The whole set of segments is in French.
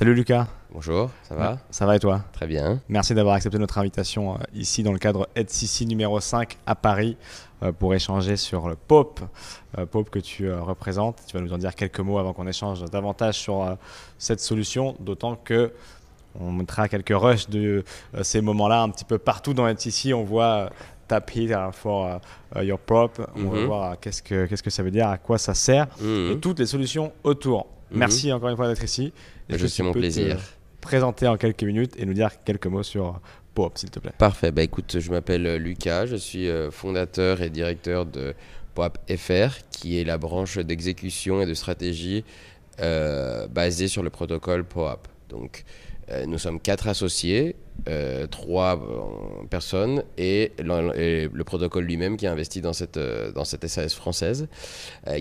Salut Lucas. Bonjour, ça va Ça va et toi Très bien. Merci d'avoir accepté notre invitation euh, ici dans le cadre EdCC numéro 5 à Paris euh, pour échanger sur le POP, euh, POP que tu représentes. Tu vas nous en dire quelques mots avant qu'on échange davantage sur cette solution, d'autant que on mettra quelques rushs de ces moments-là un petit peu partout dans EdCC. On voit tap here for your prop. On va mhm. voir qu'est-ce que, qu'est-ce que ça veut dire, à quoi ça sert mhm. et toutes les solutions autour. Mhm. Merci encore une fois d'être ici. Je suis mon plaisir présenter en quelques minutes et nous dire quelques mots sur POP, s'il te plaît? Parfait. Bah, écoute, je m'appelle euh, Lucas, je suis euh, fondateur et directeur de POP FR, qui est la branche d'exécution et de stratégie euh, basée sur le protocole POAP. Donc, nous sommes quatre associés, trois personnes et le, protocole lui-même qui a investi dans cette, dans cette SAS française,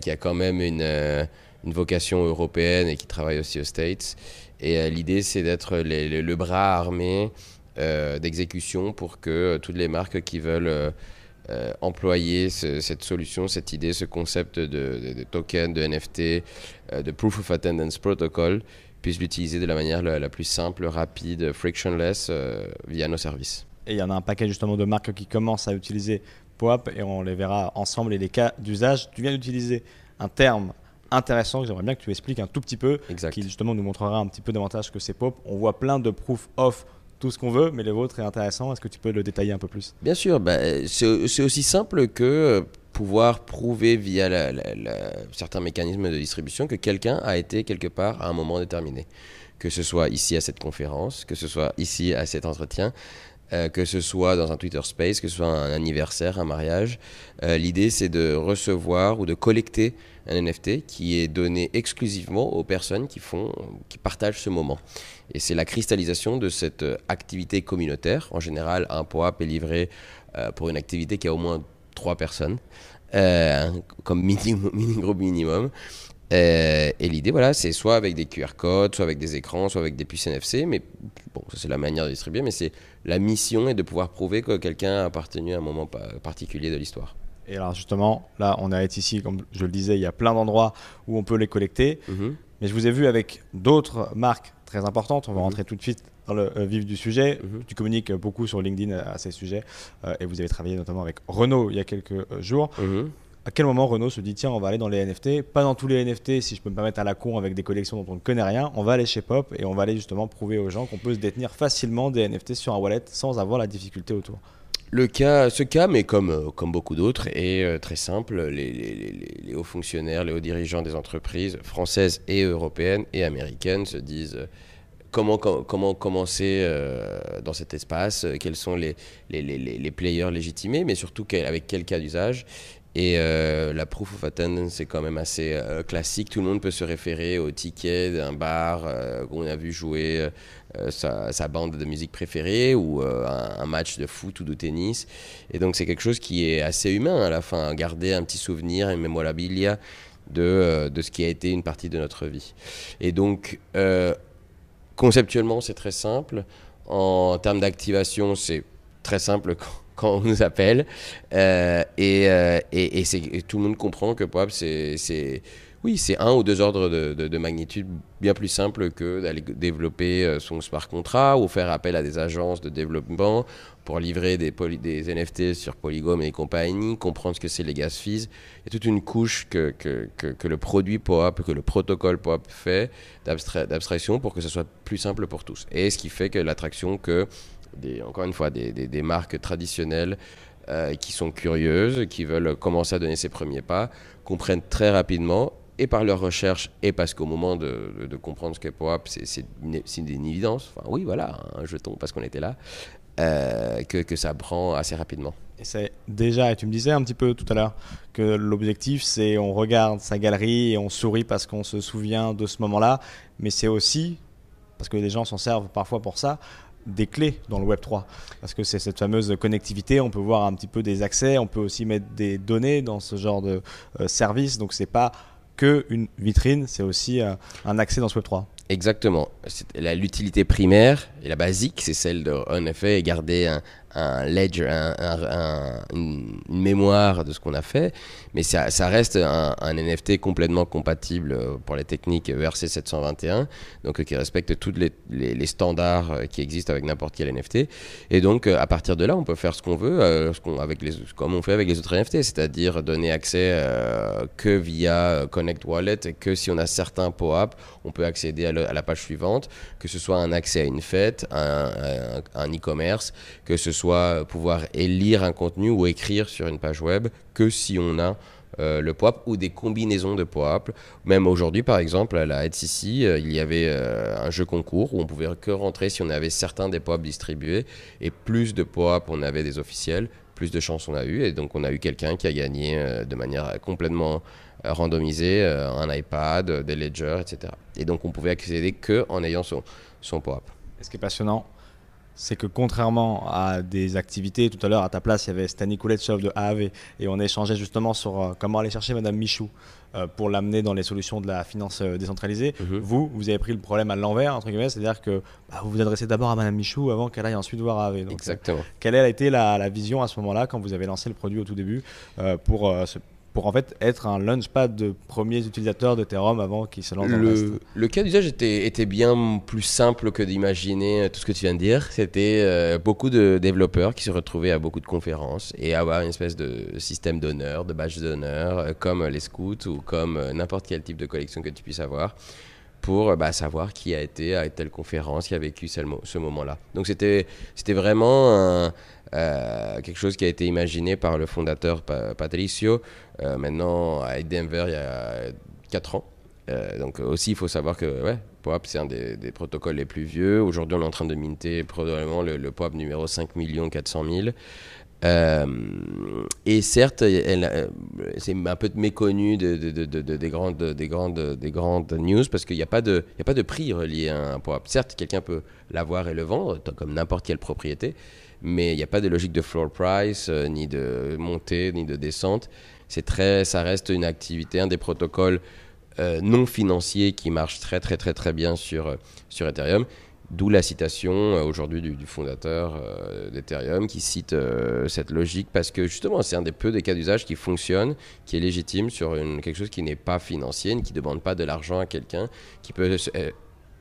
qui a quand même une, une vocation européenne et qui travaille aussi aux States et euh, l'idée, c'est d'être le bras armé euh, d'exécution pour que euh, toutes les marques qui veulent employer cette solution, cette idée, ce concept de, token, de NFT, de Proof of Attendance Protocol, puissent l'utiliser de la manière la, plus simple, rapide, frictionless via nos services. Et il y en a un paquet justement de marques qui commencent à utiliser POAP et on les verra ensemble et les cas d'usage. Tu viens d'utiliser un terme intéressant que j'aimerais bien que tu expliques un tout petit peu, qui justement nous montrera un petit peu davantage que c'est pop. On voit plein de proof of tout ce qu'on veut, mais le vôtre est intéressant. Est-ce que tu peux le détailler un peu plus? Bien sûr, bah, c'est aussi simple que euh, pouvoir prouver via certains mécanismes de distribution que quelqu'un a été quelque part à un moment déterminé. Que ce soit ici à cette conférence, que ce soit ici à cet entretien, euh, que ce soit dans un Twitter Space, que ce soit un anniversaire, un mariage. Euh, l'idée, c'est de recevoir ou de collecter un NFT qui est donné exclusivement aux personnes qui, font, qui partagent ce moment. Et c'est la cristallisation de cette activité communautaire. En général, un POAP est livré euh, pour une activité qui a au moins trois personnes, euh, comme minimum, gros minimum. Euh, et l'idée, voilà, c'est soit avec des QR codes, soit avec des écrans, soit avec des puces NFC. Mais bon, ça c'est la manière de distribuer. Mais c'est la mission est de pouvoir prouver que quelqu'un a appartenu à un moment particulier de l'histoire. Et alors justement, là, on est ici, comme je le disais, il y a plein d'endroits où on peut les collecter. Mhm. Mais je vous ai vu avec d'autres marques très importantes. On va mhm. rentrer tout de suite dans le euh, vif du sujet. Mhm. Tu communiques beaucoup sur LinkedIn à, ces sujets euh, et vous avez travaillé notamment avec Renault il y a quelques jours. À quel moment Renault se dit tiens on va aller dans les NFT Pas dans tous les NFT si je peux me permettre à la con avec des collections dont on ne connaît rien. On va aller chez Pop et on va aller justement prouver aux gens qu'on peut se détenir facilement des NFT sur un wallet sans avoir la difficulté autour. Le cas, ce cas, mais comme, euh, comme beaucoup d'autres, est euh, très simple. Les, hauts fonctionnaires, les hauts dirigeants des entreprises françaises et européennes et américaines se disent euh, comment, comment commencer dans cet espace, quels sont les, les, players légitimés, mais surtout avec quel cas d'usage? Et la proof of attendance est quand même assez classique. Tout le monde peut se référer au ticket d'un bar qu'on a vu jouer euh, sa, bande de musique préférée ou euh, un, match de foot ou de tennis. Et donc c'est quelque chose qui est assez humain à la fin, garder un petit souvenir, une mémorabilia de, euh, de ce qui a été une partie de notre vie. Et donc conceptuellement c'est très simple. En termes d'activation c'est très simple quand on nous appelle. et, et, et, tout le monde comprend que POP, c'est oui, c'est un ou deux ordres de, magnitude bien plus simple que d'aller développer euh, son smart contract ou faire appel à des agences de développement pour livrer des, des NFT sur Polygon et compagnie, comprendre ce que c'est les gas fees. Il y a toute une couche que, que, que, le produit POAP, que le protocole POAP fait d'abstraction pour que ce soit plus simple pour tous. Et ce qui fait que l'attraction que, encore une fois, des, des, marques traditionnelles euh, qui sont curieuses, qui veulent commencer à donner ses premiers pas, comprennent très rapidement et par leur recherche, et parce qu'au moment de, de, comprendre ce qu'est POAP, c'est une, une, évidence, enfin oui, voilà, un jeton parce qu'on était là, euh, que, que, ça prend assez rapidement. Et c'est déjà, et tu me disais un petit peu tout à l'heure, que l'objectif, c'est on regarde sa galerie et on sourit parce qu'on se souvient de ce moment-là, mais c'est aussi, parce que les gens s'en servent parfois pour ça, des clés dans le Web 3 parce que c'est cette fameuse connectivité on peut voir un petit peu des accès on peut aussi mettre des données dans ce genre de euh, service donc c'est pas qu'une vitrine, c'est aussi euh, un accès dans ce Web3. Exactement. L'utilité primaire et la basique, c'est celle de, en effet, garder un ledger, une, mémoire de ce qu'on a fait, mais ça, reste un, NFT complètement compatible pour les techniques ERC 721, donc qui respecte tous les, standards qui existent avec n'importe quel NFT. Et donc à partir de là, on peut faire ce qu'on veut, avec comme on fait avec les autres NFT, c'est-à-dire donner accès que via Connect Wallet et que si on a certains POAP, on peut accéder à, la page suivante, que ce soit un accès à une fête, un, un e-commerce, que ce soit pouvoir lire un contenu ou écrire sur une page web que si on a euh, le POAP ou des combinaisons de POAP. Même aujourd'hui, par exemple, à la HCC, euh, il y avait euh, un jeu concours où on pouvait que rentrer si on avait certains des POAP distribués et plus de POAP on avait des officiels, plus de chances on a eu. Et donc, on a eu quelqu'un qui a gagné de manière complètement randomisée un iPad, des ledgers, etc. Et donc, on pouvait accéder que en ayant son, son POAP. Et ce qui est passionnant, c'est que contrairement à des activités, tout à l'heure à ta place, il y avait Stani Kuletsov de AAV et on échangeait justement sur euh, comment aller chercher Madame Michou euh, pour l'amener dans les solutions de la finance euh, décentralisée. Mhm. Vous, vous avez pris le problème à l'envers, entre guillemets, c'est-à-dire que bah, vous vous adressez d'abord à Madame Michou avant qu'elle aille ensuite voir AAV. Exactement. quelle a été la, la, vision à ce moment-là quand vous avez lancé le produit au tout début pour se pour en fait être un launchpad de premiers utilisateurs d'Ethereum avant qu'ils se lancent dans le, le cas d'usage était, était, bien plus simple que d'imaginer euh, tout ce que tu viens de dire. C'était euh, beaucoup de développeurs qui se retrouvaient à beaucoup de conférences et avoir une espèce de système d'honneur, de badge d'honneur, euh, comme les scouts ou comme n'importe quel type de collection que tu puisses avoir pour bah, savoir qui a été à telle conférence, qui a vécu ce, ce moment-là. Donc c'était vraiment un, euh, quelque chose qui a été imaginé par le fondateur Patricio, euh, maintenant à Denver il y a 4 ans. Euh, donc aussi, il faut savoir que ouais, POAP, c'est un des, protocoles les plus vieux. Aujourd'hui, on est en train de minter probablement le, le POAP numéro 5 400 000. et certes, c'est un peu méconnu de, des, grandes, des, grandes, des grandes news parce qu'il n'y a, pas de, a pas de prix relié à un POAP. Certes, quelqu'un peut l'avoir et le vendre, comme n'importe quelle propriété, mais il n'y a pas de logique de floor price, euh, ni de montée, ni de descente. C'est très, ça reste une activité, un des protocoles euh, non financiers qui marche très très très très bien sur, euh, sur Ethereum. D'où la citation aujourd'hui du, fondateur d'Ethereum qui cite cette logique parce que justement c'est un des peu des cas d'usage qui fonctionne, qui est légitime sur quelque chose qui n'est pas financier, qui ne demande pas de l'argent à quelqu'un, qui peut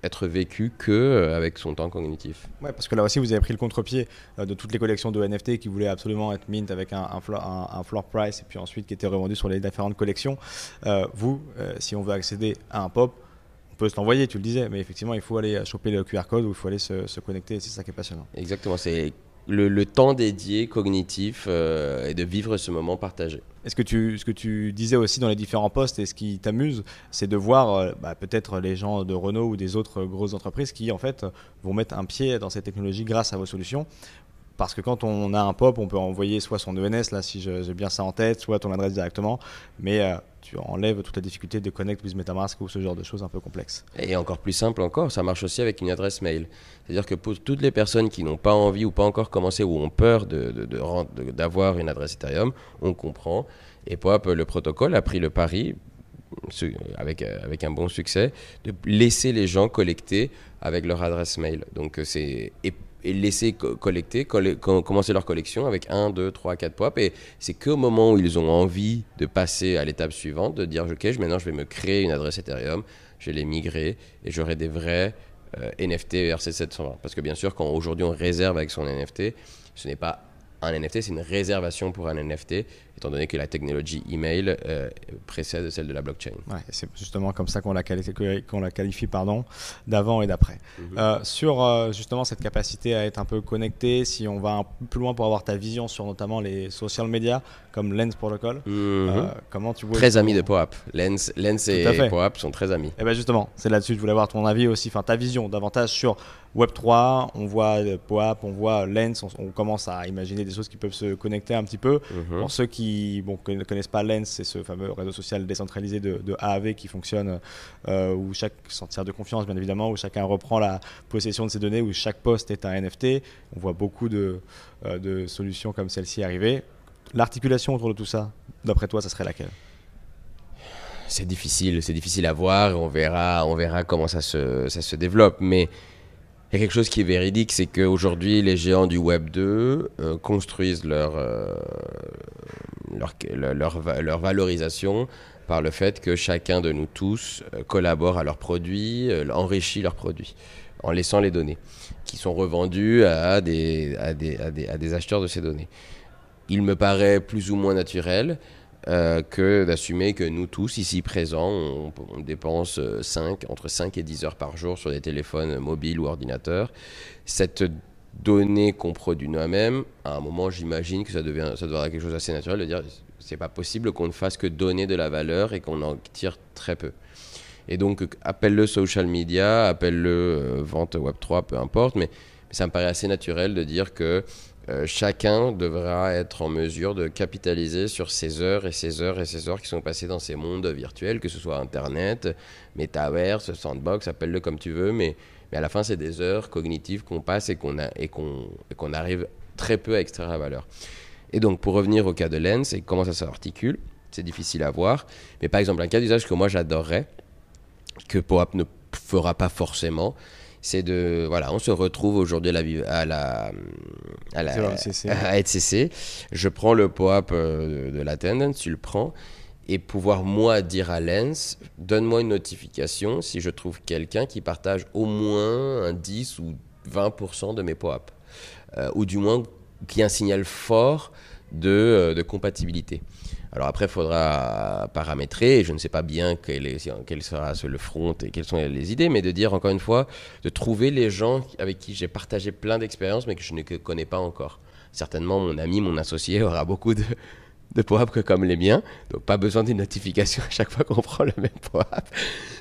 être vécu que euh, avec son temps cognitif. Ouais, parce que là aussi, vous avez pris le contre-pied euh, de toutes les collections de NFT qui voulaient absolument être mint avec un, un, floor, un, floor price et puis ensuite qui étaient revendus sur les différentes collections. Euh, vous, si on veut accéder à un pop, on peut se l'envoyer, tu le disais, mais effectivement, il faut aller choper le QR code ou il faut aller se, se connecter. C'est ça qui est passionnant. Exactement, c'est le, temps dédié cognitif euh, et de vivre ce moment partagé. est ce que, tu, ce que tu disais aussi dans les différents postes et ce qui t'amuse, c'est de voir euh, bah, peut-être les gens de Renault ou des autres grosses entreprises qui en fait vont mettre un pied dans cette technologie grâce à vos solutions. Parce que quand on a un POP, on peut envoyer soit son ENS, là si j'ai bien ça en tête, soit ton adresse directement. Mais euh, tu enlèves toute la difficulté de connect with MetaMask ou ce genre de choses un peu complexes. Et encore plus simple encore, ça marche aussi avec une adresse mail. C'est-à-dire que pour toutes les personnes qui n'ont pas envie ou pas encore commencé ou ont peur d'avoir de, une adresse Ethereum, on comprend. Et POAP, le protocole a pris le pari, avec, avec un bon succès, de laisser les gens collecter avec leur adresse mail. Donc c'est laisser collecter, commencer leur collection avec 1, 2, 3, 4 pop. Et c'est qu'au moment où ils ont envie de passer à l'étape suivante, de dire Ok, maintenant je vais me créer une adresse Ethereum, je vais les migrer et j'aurai des vrais euh, NFT ERC720. Parce que bien sûr, quand aujourd'hui on réserve avec son NFT, ce n'est pas un NFT, c'est une réservation pour un NFT étant donné que la technologie email euh, précède celle de la blockchain. Ouais, c'est justement comme ça qu'on la qualifie, qu'on la qualifie pardon, d'avant et d'après. Mhm. Euh, sur euh, justement cette capacité à être un peu connecté, si on va un peu plus loin pour avoir ta vision sur notamment les social media comme Lens Protocol, mhm. comment tu vois Très amis de POAP. Lens, Lens et POAP sont très amis. Et eh ben justement, c'est là-dessus que je voulais avoir ton avis aussi, enfin ta vision davantage sur Web3, on voit POAP, on voit Lens, on, commence à imaginer des choses qui peuvent se connecter un petit peu. Mhm. Pour ceux qui ne connaissent pas Lens, c'est ce fameux réseau social décentralisé de, AAV qui fonctionne, euh, où chaque sentir de confiance, bien évidemment, où chacun reprend la possession de ses données, où chaque poste est un NFT. On voit beaucoup de, euh, solutions comme celle-ci arriver. L'articulation autour de tout ça, d'après toi, ça serait laquelle? C'est difficile, c'est difficile à voir. On verra, on verra comment ça se, ça se développe. Mais Il y a quelque chose qui est véridique, c'est qu'aujourd'hui, les géants du Web 2 euh, construisent leur, euh, leur, leur, valorisation par le fait que chacun de nous tous euh, collabore à leurs produits, enrichit leurs produits, en laissant les données, qui sont revendues à des, à des, à des, à des acheteurs de ces données. Il me paraît plus ou moins naturel euh, que d'assumer que nous tous, ici présents, on, dépense 5, euh, entre 5 et 10 heures par jour sur des téléphones mobiles ou ordinateurs. Cette donnée qu'on produit nous-mêmes, à un moment, j'imagine que ça, devient, ça quelque chose d'assez naturel de dire c'est pas possible qu'on ne fasse que donner de la valeur et qu'on en tire très peu. Et donc, appelle-le social media, appelle-le euh, vente Web3, peu importe, mais ça me paraît assez naturel de dire que euh, chacun devra être en mesure de capitaliser sur ces heures et ces heures et ces heures qui sont passées dans ces mondes virtuels, que ce soit Internet, Metaverse, Sandbox, appelle-le comme tu veux, mais, mais à la fin, c'est des heures cognitives qu'on passe et qu'on qu'on arrive très peu à extraire la valeur. Et donc, pour revenir au cas de Lens et comment ça s'articule, c'est difficile à voir, mais par exemple, un cas d'usage que moi j'adorerais, que POAP ne fera pas forcément, c'est de voilà on se retrouve aujourd'hui à la à la à, je prends le pop euh, de, l'attendance tu le prends. Et pouvoir moi dire à Lens donne-moi une notification si je trouve quelqu'un qui partage au moins un 10 ou 20% de mes pop euh, ou du moins qui a un signal fort de, euh, de compatibilité alors après, il faudra paramétrer, je ne sais pas bien quel, sera le front et quelles sont les idées, mais de dire encore une fois, de trouver les gens avec qui j'ai partagé plein d'expériences, mais que je ne connais pas encore. Certainement, mon ami, mon associé aura beaucoup de, de comme les miens, donc pas besoin d'une notification à chaque fois qu'on prend le même POAP,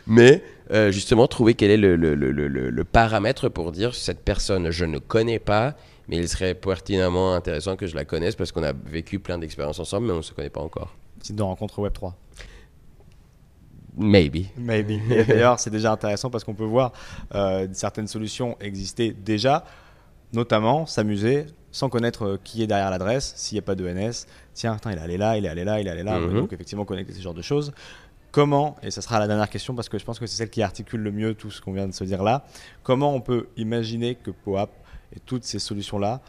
mais euh, justement trouver quel est le, le, le, le, paramètre pour dire cette personne je ne connais pas, mais il serait pertinemment intéressant que je la connaisse parce qu'on a vécu plein d'expériences ensemble, mais on ne se connaît pas encore. Site de rencontre Web 3. Maybe. Maybe. D'ailleurs, c'est déjà intéressant parce qu'on peut voir euh, certaines solutions exister déjà, notamment s'amuser sans connaître euh, qui est derrière l'adresse, s'il n'y a pas de NS. Tiens, il est allé là, il est allé là, il est allé là. Mhm. Donc, effectivement, connecter ce genre de choses. Comment, et ce sera la dernière question parce que je pense que c'est celle qui articule le mieux tout ce qu'on vient de se dire là, comment on peut imaginer que POAP et toutes ces solutions-là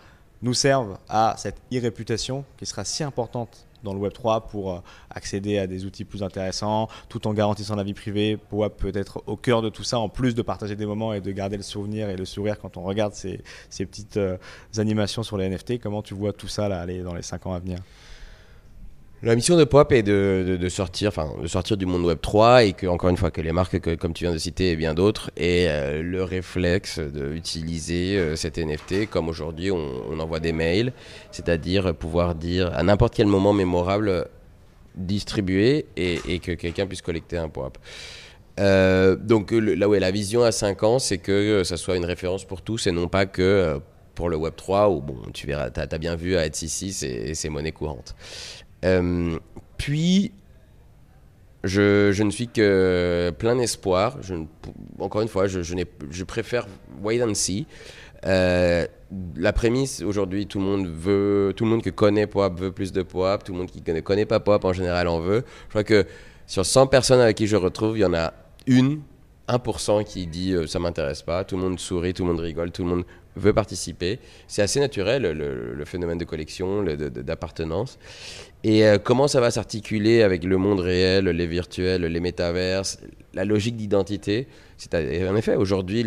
nous servent à cette e-réputation qui sera si importante dans le Web 3 pour euh, accéder à des outils plus intéressants, tout en garantissant la vie privée. POAP peut être au cœur de tout ça, en plus de partager des moments et de garder le souvenir et le sourire quand on regarde ces, petites euh, animations sur les NFT. Comment tu vois tout ça aller dans les 5 ans à venir? La mission de POP est de, sortir, enfin, de sortir du monde Web 3 et que, encore une fois, que les marques, que, comme tu viens de citer, et bien d'autres, aient euh, le réflexe d'utiliser euh, cet NFT comme aujourd'hui on, envoie des mails, c'est-à-dire pouvoir dire à n'importe quel moment mémorable distribuer et, que quelqu'un puisse collecter un POAP. Euh, donc là où est la vision à 5 ans, c'est que ça soit une référence pour tous et non pas que pour le Web 3 où bon, tu verras, tu as, bien vu à être ici, c'est monnaie courante. Euh, puis, je, ne suis que plein d'espoir. encore une fois, je, préfère wait and see. Euh, la prémisse aujourd'hui, tout le monde veut, tout le monde qui connaît POAP veut plus de POAP, tout le monde qui ne connaît pas POAP en général en veut. Je crois que sur 100 personnes avec qui je retrouve, il y en a une, 1% qui dit euh, ça m'intéresse pas, tout le monde sourit, tout le monde rigole, tout le monde veut participer. C'est assez naturel le, phénomène de collection, d'appartenance. Et euh, comment ça va s'articuler avec le monde réel, les virtuels, les métaverses, la logique d'identité? En effet, aujourd'hui,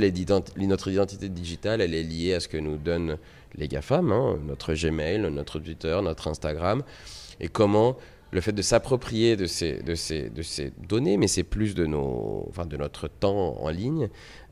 notre identité digitale, elle est liée à ce que nous donnent les GAFAM, hein, notre Gmail, notre Twitter, notre Instagram. Et comment le fait de s'approprier de ces, données, mais c'est plus de notre temps en ligne,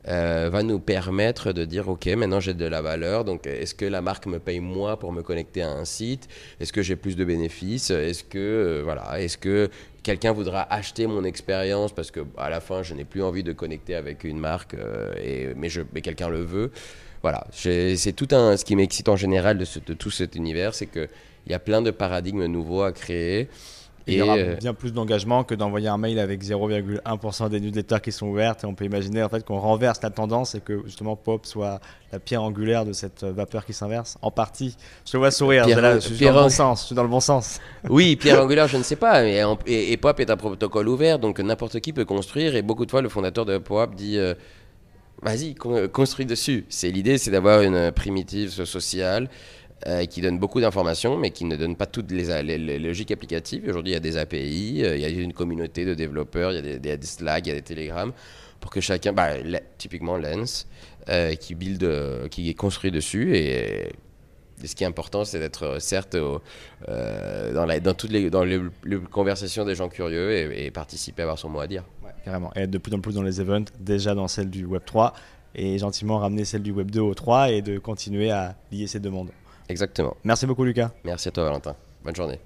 euh, va nous permettre de dire ok maintenant j'ai de la valeur donc est-ce que la marque me paye moi pour me connecter à un site? Est-ce que j'ai plus de bénéfices? Est-ce que euh, voilà est-ce que quelqu'un voudra acheter mon expérience parce que à la fin je n'ai plus envie de connecter avec une marque euh, et mais je mais quelqu'un le veut. Voilà. C'est tout un ce qui m'excite en général de, de tout cet univers c'est que il y a plein de paradigmes nouveaux à créer il y aura euh, bien plus d'engagement que d'envoyer un mail avec 0,1% des newsletters qui sont ouvertes. Et on peut imaginer en fait qu'on renverse la tendance et que justement Pop soit la pierre angulaire de cette vapeur qui s'inverse. En partie. Je te vois sourire. je, suis dans le bon sens. Je suis dans le bon sens. Oui, pierre angulaire, je ne sais pas. Mais, et, Pop est un protocole ouvert, donc n'importe qui peut construire. Et beaucoup de fois, le fondateur de Pop dit. Euh, vas-y, construis dessus. C'est l'idée, c'est d'avoir une primitive sociale euh, qui donne beaucoup d'informations, mais qui ne donne pas toutes les, logiques applicatives. Aujourd'hui, il y a des API, euh, il y a une communauté de développeurs, il y a des, des Slack, il y a des Telegram, pour que chacun, bah, typiquement Lens, euh, qui build, qui est construit dessus et ce qui est important, c'est d'être certes dans, toutes les, dans les, conversations des gens curieux et, participer avoir son mot à dire. carrément. Et être de plus en plus dans les events, déjà dans celle du Web 3, et gentiment ramener celle du Web 2 au 3 et de continuer à lier ces deux mondes. Exactement. Merci beaucoup, Lucas. Merci à toi, Valentin. Bonne journée.